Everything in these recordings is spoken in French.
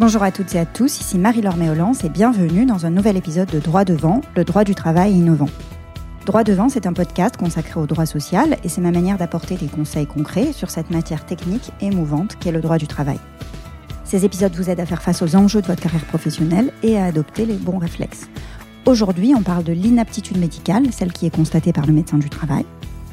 Bonjour à toutes et à tous, ici Marie-Laure Méolance et bienvenue dans un nouvel épisode de Droit devant, le droit du travail innovant. Droit devant, c'est un podcast consacré au droit social et c'est ma manière d'apporter des conseils concrets sur cette matière technique et mouvante qu'est le droit du travail. Ces épisodes vous aident à faire face aux enjeux de votre carrière professionnelle et à adopter les bons réflexes. Aujourd'hui, on parle de l'inaptitude médicale, celle qui est constatée par le médecin du travail.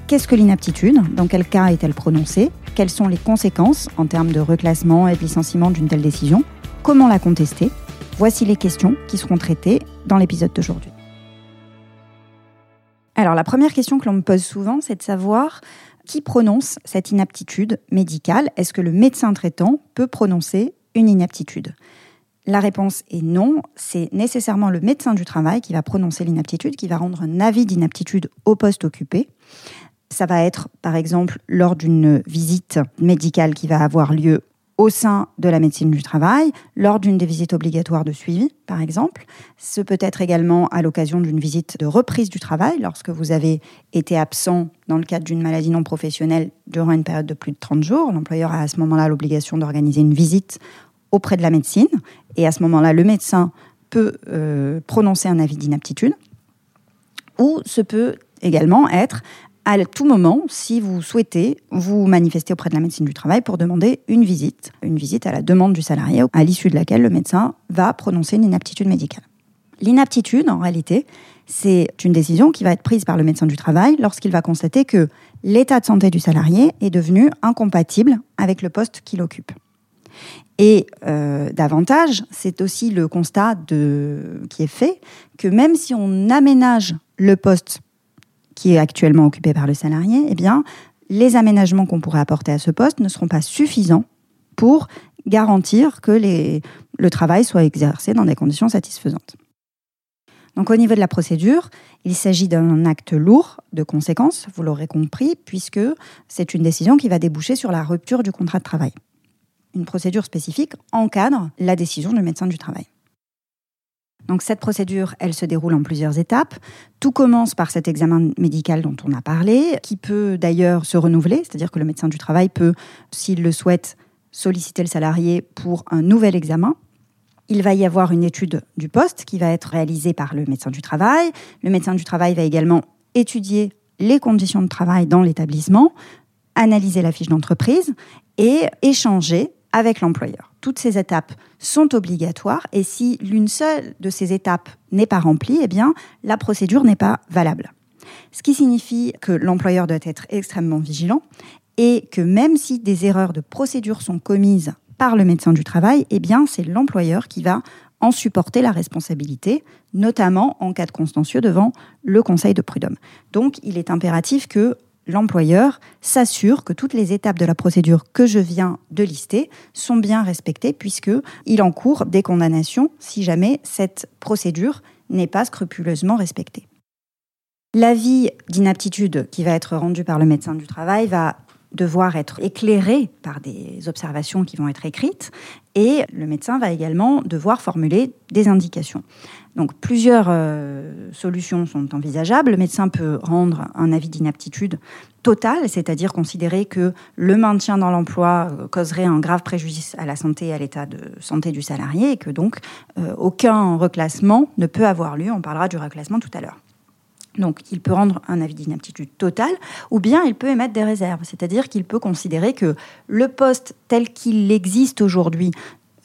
Qu'est-ce que l'inaptitude? Dans quel cas est-elle prononcée? Quelles sont les conséquences en termes de reclassement et de licenciement d'une telle décision? Comment la contester Voici les questions qui seront traitées dans l'épisode d'aujourd'hui. Alors la première question que l'on me pose souvent, c'est de savoir qui prononce cette inaptitude médicale. Est-ce que le médecin traitant peut prononcer une inaptitude? La réponse est non. C'est nécessairement le médecin du travail qui va prononcer l'inaptitude, qui va rendre un avis d'inaptitude au poste occupé. Ça va être, par exemple, lors d'une visite médicale qui va avoir lieu au sein de la médecine du travail, lors d'une des visites obligatoires de suivi, par exemple. Ce peut être également à l'occasion d'une visite de reprise du travail, lorsque vous avez été absent dans le cadre d'une maladie non professionnelle durant une période de plus de 30 jours. L'employeur a à ce moment-là l'obligation d'organiser une visite auprès de la médecine, et à ce moment-là, le médecin peut euh, prononcer un avis d'inaptitude, ou ce peut également être à tout moment, si vous souhaitez vous manifester auprès de la médecine du travail pour demander une visite, une visite à la demande du salarié, à l'issue de laquelle le médecin va prononcer une inaptitude médicale. L'inaptitude, en réalité, c'est une décision qui va être prise par le médecin du travail lorsqu'il va constater que l'état de santé du salarié est devenu incompatible avec le poste qu'il occupe. Et euh, davantage, c'est aussi le constat qui est fait que même si on aménage le poste qui est actuellement occupé par le salarié, eh les aménagements qu'on pourrait apporter à ce poste ne seront pas suffisants pour garantir que le travail soit exercé dans des conditions satisfaisantes. Donc au niveau de la procédure, il s'agit d'un acte lourd de conséquences, vous l'aurez compris, puisque c'est une décision qui va déboucher sur la rupture du contrat de travail. Une procédure spécifique encadre la décision du médecin du travail. Donc cette procédure, elle se déroule en plusieurs étapes. Tout commence par cet examen médical dont on a parlé, qui peut d'ailleurs se renouveler, c'est-à-dire que le médecin du travail peut, s'il le souhaite, solliciter le salarié pour un nouvel examen. Il va y avoir une étude du poste qui va être réalisée par le médecin du travail. Le médecin du travail va également étudier les conditions de travail dans l'établissement, analyser la fiche d'entreprise et échanger avec l'employeur. Toutes ces étapes sont obligatoires et si l'une seule de ces étapes n'est pas remplie, eh bien, la procédure n'est pas valable. Ce qui signifie que l'employeur doit être extrêmement vigilant et que même si des erreurs de procédure sont commises par le médecin du travail, eh bien, c'est l'employeur qui va en supporter la responsabilité, notamment en cas de contentieux devant le Conseil de prud'homme. Donc, il est impératif que l'employeur s'assure que toutes les étapes de la procédure que je viens de lister sont bien respectées puisqu'il encourt des condamnations si jamais cette procédure n'est pas scrupuleusement respectée. L'avis d'inaptitude qui va être rendu par le médecin du travail va devoir être éclairé par des observations qui vont être écrites et le médecin va également devoir formuler des indications. Donc plusieurs euh, solutions sont envisageables. Le médecin peut rendre un avis d'inaptitude totale, c'est-à-dire considérer que le maintien dans l'emploi euh, causerait un grave préjudice à la santé et à l'état de santé du salarié et que donc euh, aucun reclassement ne peut avoir lieu. On parlera du reclassement tout à l'heure. Donc, il peut rendre un avis d'inaptitude totale, ou bien il peut émettre des réserves, c'est-à-dire qu'il peut considérer que le poste tel qu'il existe aujourd'hui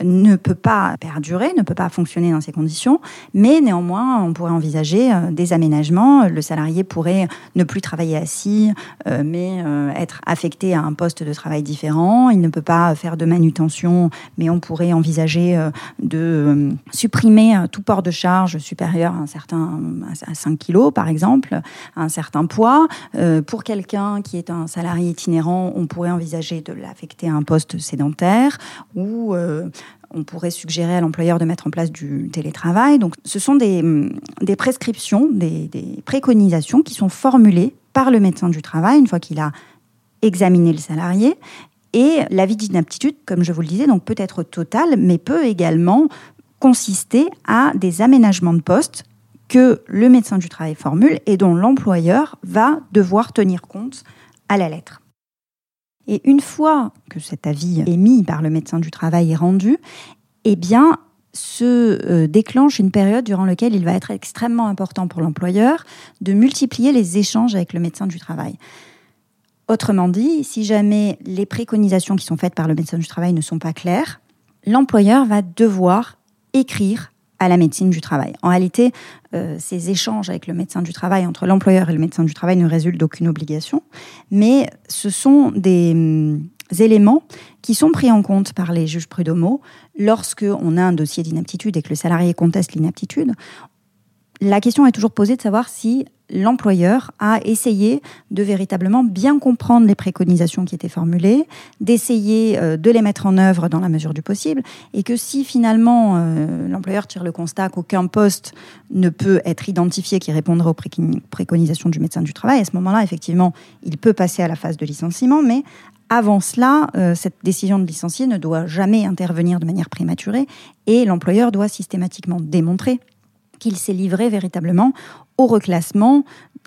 ne peut pas perdurer, ne peut pas fonctionner dans ces conditions, mais néanmoins, on pourrait envisager euh, des aménagements. Le salarié pourrait ne plus travailler assis, euh, mais euh, être affecté à un poste de travail différent. Il ne peut pas faire de manutention, mais on pourrait envisager de supprimer tout port de charge supérieur à un certain à 5 kg, par exemple, à un certain poids. Pour quelqu'un qui est un salarié itinérant, on pourrait envisager de l'affecter à un poste sédentaire ou on pourrait suggérer à l'employeur de mettre en place du télétravail. Ce sont des, mm, prescriptions, des, préconisations qui sont formulées par le médecin du travail une fois qu'il a examiné le salarié. Et l'avis d'inaptitude, comme je vous le disais, peut être total, mais peut également consister à des aménagements de poste que le médecin du travail formule et dont l'employeur va devoir tenir compte à la lettre. Et une fois que cet avis émis par le médecin du travail est rendu, eh bien, se euh, déclenche une période durant laquelle il va être extrêmement important pour l'employeur de multiplier les échanges avec le médecin du travail. Autrement dit, si jamais les préconisations qui sont faites par le médecin du travail ne sont pas claires, l'employeur va devoir écrire à la médecine du travail. En réalité, euh, ces échanges avec le médecin du travail, entre l'employeur et le médecin du travail, ne résultent d'aucune obligation, mais ce sont des hum, éléments qui sont pris en compte par les juges prud'homaux lorsque on a un dossier d'inaptitude et que le salarié conteste l'inaptitude. La question est toujours posée de savoir si l'employeur a essayé de véritablement bien comprendre les préconisations qui étaient formulées, d'essayer euh, de les mettre en œuvre dans la mesure du possible, et que si finalement euh, l'employeur tire le constat qu'aucun poste ne peut être identifié qui répondrait aux préconisations du médecin du travail, à ce moment-là, effectivement, il peut passer à la phase de licenciement, mais avant cela, euh, cette décision de licencier ne doit jamais intervenir de manière prématurée et l'employeur doit systématiquement démontrer qu'il s'est livré véritablement au reclassement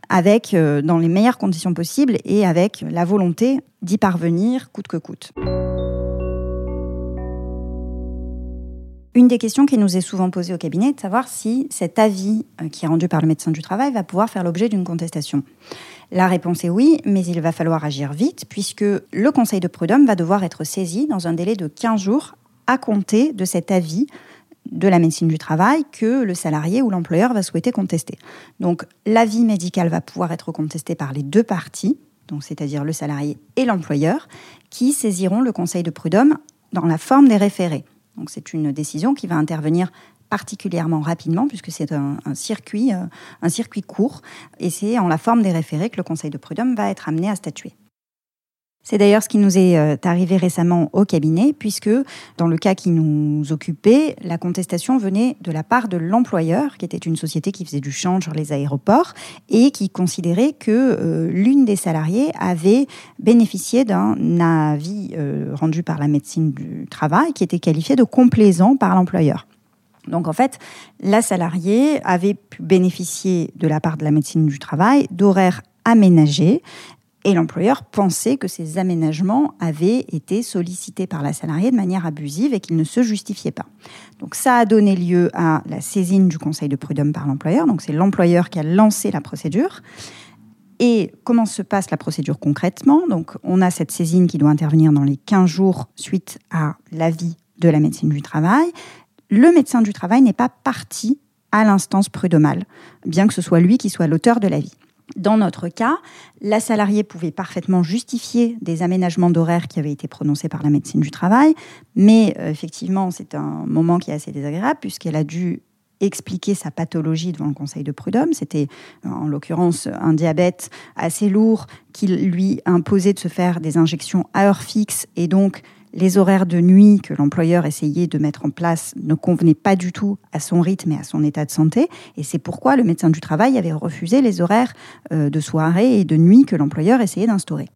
avec, euh, dans les meilleures conditions possibles et avec la volonté d'y parvenir coûte que coûte. Une des questions qui nous est souvent posée au cabinet est de savoir si cet avis euh, qui est rendu par le médecin du travail va pouvoir faire l'objet d'une contestation. La réponse est oui, mais il va falloir agir vite puisque le conseil de prud'homme va devoir être saisi dans un délai de 15 jours à compter de cet avis de la médecine du travail que le salarié ou l'employeur va souhaiter contester. Donc l'avis médical va pouvoir être contesté par les deux parties, donc c'est-à-dire le salarié et l'employeur, qui saisiront le conseil de prud'homme dans la forme des référés. Donc c'est une décision qui va intervenir particulièrement rapidement puisque c'est un, circuit, euh, un circuit court et c'est en la forme des référés que le conseil de prud'homme va être amené à statuer. C'est d'ailleurs ce qui nous est euh, arrivé récemment au cabinet, puisque dans le cas qui nous occupait, la contestation venait de la part de l'employeur, qui était une société qui faisait du change sur les aéroports, et qui considérait que euh, l'une des salariés avait bénéficié d'un avis euh, rendu par la médecine du travail, qui était qualifié de complaisant par l'employeur. Donc en fait, la salariée avait pu bénéficier de la part de la médecine du travail d'horaires aménagés et l'employeur pensait que ces aménagements avaient été sollicités par la salariée de manière abusive et qu'ils ne se justifiaient pas. Donc ça a donné lieu à la saisine du conseil de prud'homme par l'employeur. Donc c'est l'employeur qui a lancé la procédure. Et comment se passe la procédure concrètement? Donc on a cette saisine qui doit intervenir dans les 15 jours suite à l'avis de la médecine du travail. Le médecin du travail n'est pas parti à l'instance prud'homale, bien que ce soit lui qui soit l'auteur de l'avis. Dans notre cas, la salariée pouvait parfaitement justifier des aménagements d'horaire qui avaient été prononcés par la médecine du travail, mais euh, effectivement, c'est un moment qui est assez désagréable puisqu'elle a dû expliquer sa pathologie devant le conseil de prud'homme. C'était en l'occurrence un diabète assez lourd qui lui imposait de se faire des injections à heure fixe et donc les horaires de nuit que l'employeur essayait de mettre en place ne convenaient pas du tout à son rythme et à son état de santé. Et c'est pourquoi le médecin du travail avait refusé les horaires euh, de soirée et de nuit que l'employeur essayait d'instaurer.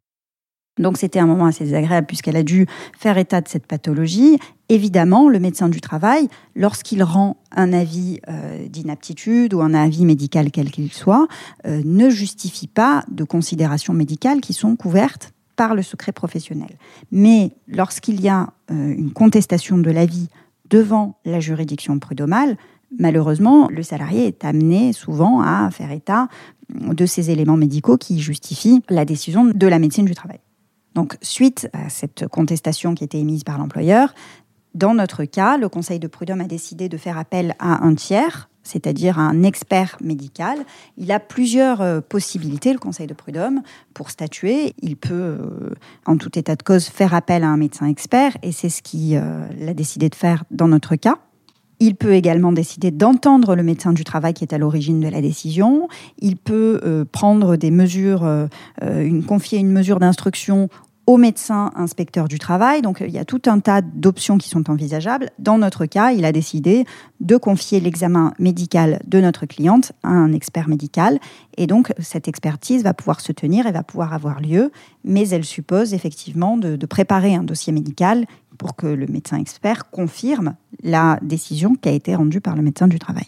Donc c'était un moment assez désagréable puisqu'elle a dû faire état de cette pathologie. Évidemment, le médecin du travail, lorsqu'il rend un avis euh, d'inaptitude ou un avis médical quel qu'il soit, euh, ne justifie pas de considérations médicales qui sont couvertes par le secret professionnel. Mais lorsqu'il y a euh, une contestation de l'avis devant la juridiction prud'homale, malheureusement, le salarié est amené souvent à faire état de ces éléments médicaux qui justifient la décision de la médecine du travail. Donc, suite à cette contestation qui était émise par l'employeur, dans notre cas, le Conseil de prud'homme a décidé de faire appel à un tiers c'est-à-dire un expert médical. Il a plusieurs euh, possibilités, le Conseil de prud'homme, pour statuer. Il peut, euh, en tout état de cause, faire appel à un médecin expert, et c'est ce qu'il euh, a décidé de faire dans notre cas. Il peut également décider d'entendre le médecin du travail qui est à l'origine de la décision. Il peut prendre des mesures, une, confier une mesure d'instruction au médecin inspecteur du travail. Donc il y a tout un tas d'options qui sont envisageables. Dans notre cas, il a décidé de confier l'examen médical de notre cliente à un expert médical. Et donc cette expertise va pouvoir se tenir et va pouvoir avoir lieu, mais elle suppose effectivement de, de préparer un dossier médical pour que le médecin expert confirme la décision qui a été rendue par le médecin du travail.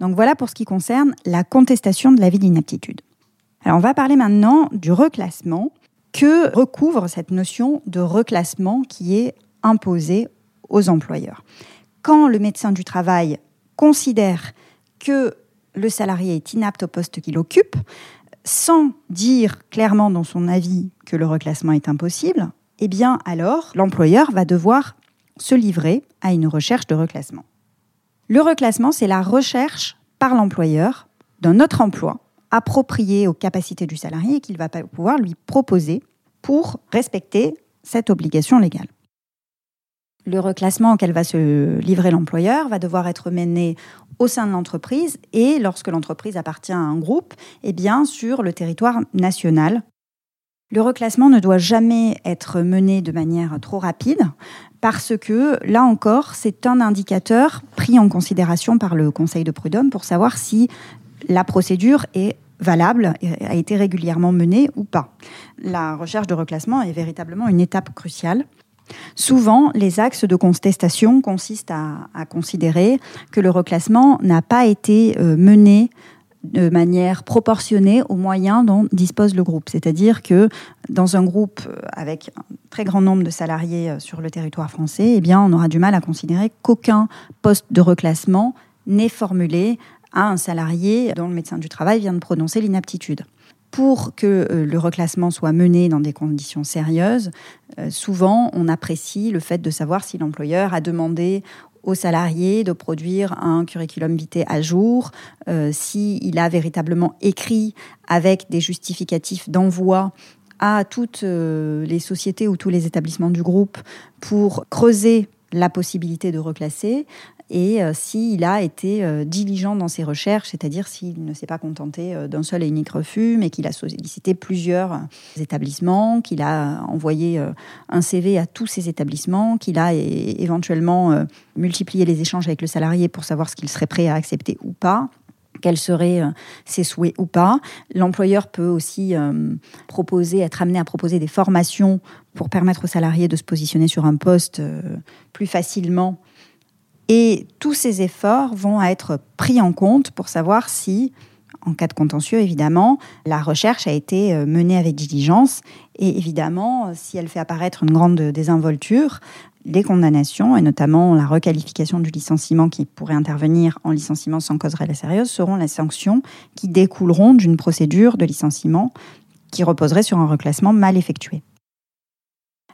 Donc voilà pour ce qui concerne la contestation de l'avis d'inaptitude. Alors on va parler maintenant du reclassement. que recouvre cette notion de reclassement qui est imposée aux employeurs? Quand le médecin du travail considère que le salarié est inapte au poste qu'il occupe, sans dire clairement dans son avis que le reclassement est impossible, eh bien alors l'employeur va devoir se livrer à une recherche de reclassement. Le reclassement, c'est la recherche par l'employeur d'un autre emploi approprié aux capacités du salarié et qu'il va pouvoir lui proposer pour respecter cette obligation légale. Le reclassement auquel va se livrer l'employeur va devoir être mené au sein de l'entreprise et lorsque l'entreprise appartient à un groupe, eh bien sur le territoire national. Le reclassement ne doit jamais être mené de manière trop rapide parce que là encore, c'est un indicateur pris en considération par le Conseil de prud'homme pour savoir si la procédure est valable, a été régulièrement menée ou pas. La recherche de reclassement est véritablement une étape cruciale Souvent, les axes de contestation consistent à, considérer que le reclassement n'a pas été euh, mené de manière proportionnée aux moyens dont dispose le groupe. C'est-à-dire que dans un groupe euh, avec un très grand nombre de salariés euh, sur le territoire français, eh on aura du mal à considérer qu'aucun poste de reclassement n'est formulé à un salarié dont le médecin du travail vient de prononcer l'inaptitude. Pour que euh, le reclassement soit mené dans des conditions sérieuses, euh, souvent on apprécie le fait de savoir si l'employeur a demandé aux salariés de produire un curriculum vitae à jour, euh, s'il a véritablement écrit avec des justificatifs d'envoi à toutes les sociétés ou tous les établissements du groupe pour creuser la possibilité de reclasser, et euh, s'il a été euh, diligent dans ses recherches, c'est-à-dire s'il ne s'est pas contenté euh, d'un seul et unique refus, mais qu'il a sollicité plusieurs établissements, qu'il a envoyé un CV à tous ces établissements, qu'il a éventuellement multiplié les échanges avec le salarié pour savoir ce qu'il serait prêt à accepter ou pas quels seraient ses souhaits ou pas. L'employeur peut aussi proposer, être amené à proposer des formations pour permettre aux salariés de se positionner sur un poste plus facilement et tous ces efforts vont être pris en compte pour savoir si, en cas de contentieux évidemment, la recherche a été euh, menée avec diligence. Et évidemment, si elle fait apparaître une grande désinvolture, les condamnations, et notamment la requalification du licenciement qui pourrait intervenir en licenciement sans cause réelle sérieuse, seront les sanctions qui découleront d'une procédure de licenciement qui reposerait sur un reclassement mal effectué.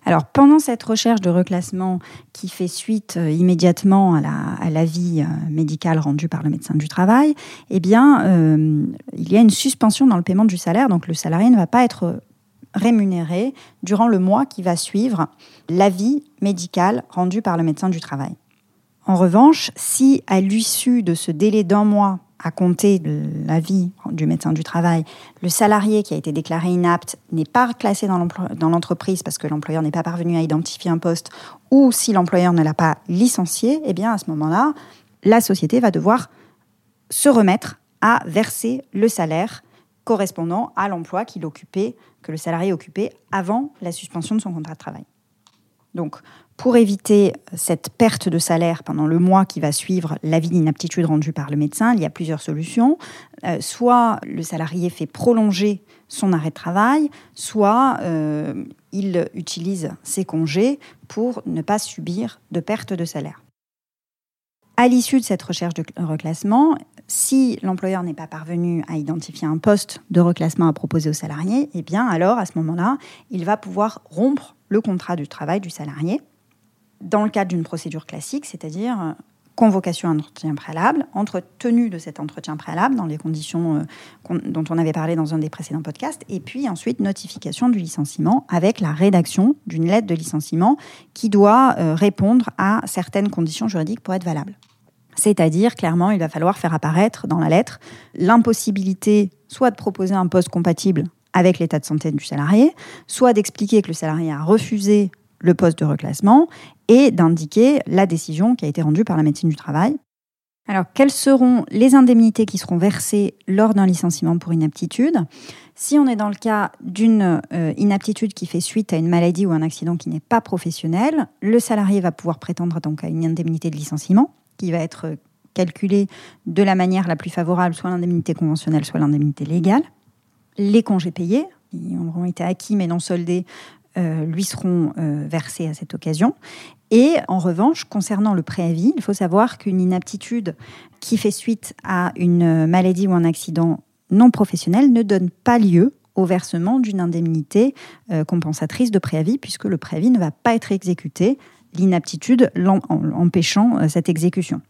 Alors pendant cette recherche de reclassement qui fait suite euh, immédiatement à l'avis euh, médical rendu par le médecin du travail, eh euh, il y a une suspension dans le paiement du salaire, donc le salarié ne va pas être rémunéré durant le mois qui va suivre l'avis médical rendu par le médecin du travail. En revanche, si à l'issue de ce délai d'un mois à compter de l'avis du médecin du travail, le salarié qui a été déclaré inapte n'est pas classé dans l'entreprise parce que l'employeur n'est pas parvenu à identifier un poste, ou si l'employeur ne l'a pas licencié, eh bien à ce moment-là, la société va devoir se remettre à verser le salaire correspondant à l'emploi qu'il occupait, que le salarié occupait avant la suspension de son contrat de travail. Donc, pour éviter cette perte de salaire pendant le mois qui va suivre l'avis d'inaptitude rendu par le médecin, il y a plusieurs solutions. Euh, soit le salarié fait prolonger son arrêt de travail, soit euh, il utilise ses congés pour ne pas subir de perte de salaire. À l'issue de cette recherche de reclassement, si l'employeur n'est pas parvenu à identifier un poste de reclassement à proposer au salarié, eh bien alors à ce moment-là, il va pouvoir rompre le contrat du travail du salarié dans le cadre d'une procédure classique, c'est-à-dire euh, convocation à un entretien préalable, tenue de cet entretien préalable dans les conditions euh, dont on avait parlé dans un des précédents podcasts, et puis ensuite notification du licenciement avec la rédaction d'une lettre de licenciement qui doit euh, répondre à certaines conditions juridiques pour être valable. C'est-à-dire, clairement, il va falloir faire apparaître dans la lettre l'impossibilité soit de proposer un poste compatible avec l'état de santé du salarié, soit d'expliquer que le salarié a refusé le poste de reclassement et d'indiquer la décision qui a été rendue par la médecine du travail. Alors, quelles seront les indemnités qui seront versées lors d'un licenciement pour inaptitude? Si on est dans le cas d'une euh, inaptitude qui fait suite à une maladie ou un accident qui n'est pas professionnel, le salarié va pouvoir prétendre donc à une indemnité de licenciement qui va être calculée de la manière la plus favorable, soit l'indemnité conventionnelle, soit l'indemnité légale. Les congés payés qui auront été acquis mais non soldés lui seront versés à cette occasion. Et en revanche, concernant le préavis, il faut savoir qu'une inaptitude qui fait suite à une maladie ou un accident non professionnel ne donne pas lieu au versement d'une indemnité compensatrice de préavis, puisque le préavis ne va pas être exécuté, l'inaptitude empêchant cette exécution.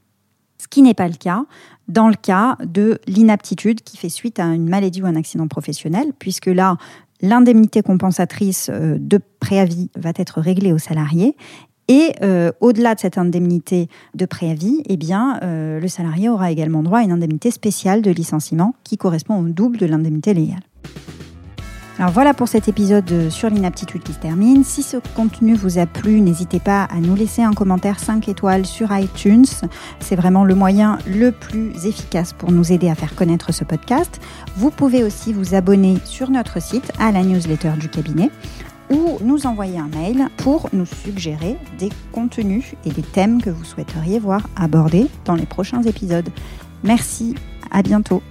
Ce qui n'est pas le cas dans le cas de l'inaptitude qui fait suite à une maladie ou un accident professionnel, puisque là, l'indemnité compensatrice euh, de préavis va être réglée au salarié. Et euh, au-delà de cette indemnité de préavis, eh bien, euh, le salarié aura également droit à une indemnité spéciale de licenciement qui correspond au double de l'indemnité légale. Alors voilà pour cet épisode sur l'inaptitude qui se termine. Si ce contenu vous a plu, n'hésitez pas à nous laisser un commentaire 5 étoiles sur iTunes. C'est vraiment le moyen le plus efficace pour nous aider à faire connaître ce podcast. Vous pouvez aussi vous abonner sur notre site à la newsletter du cabinet ou nous envoyer un mail pour nous suggérer des contenus et des thèmes que vous souhaiteriez voir abordés dans les prochains épisodes. Merci, à bientôt.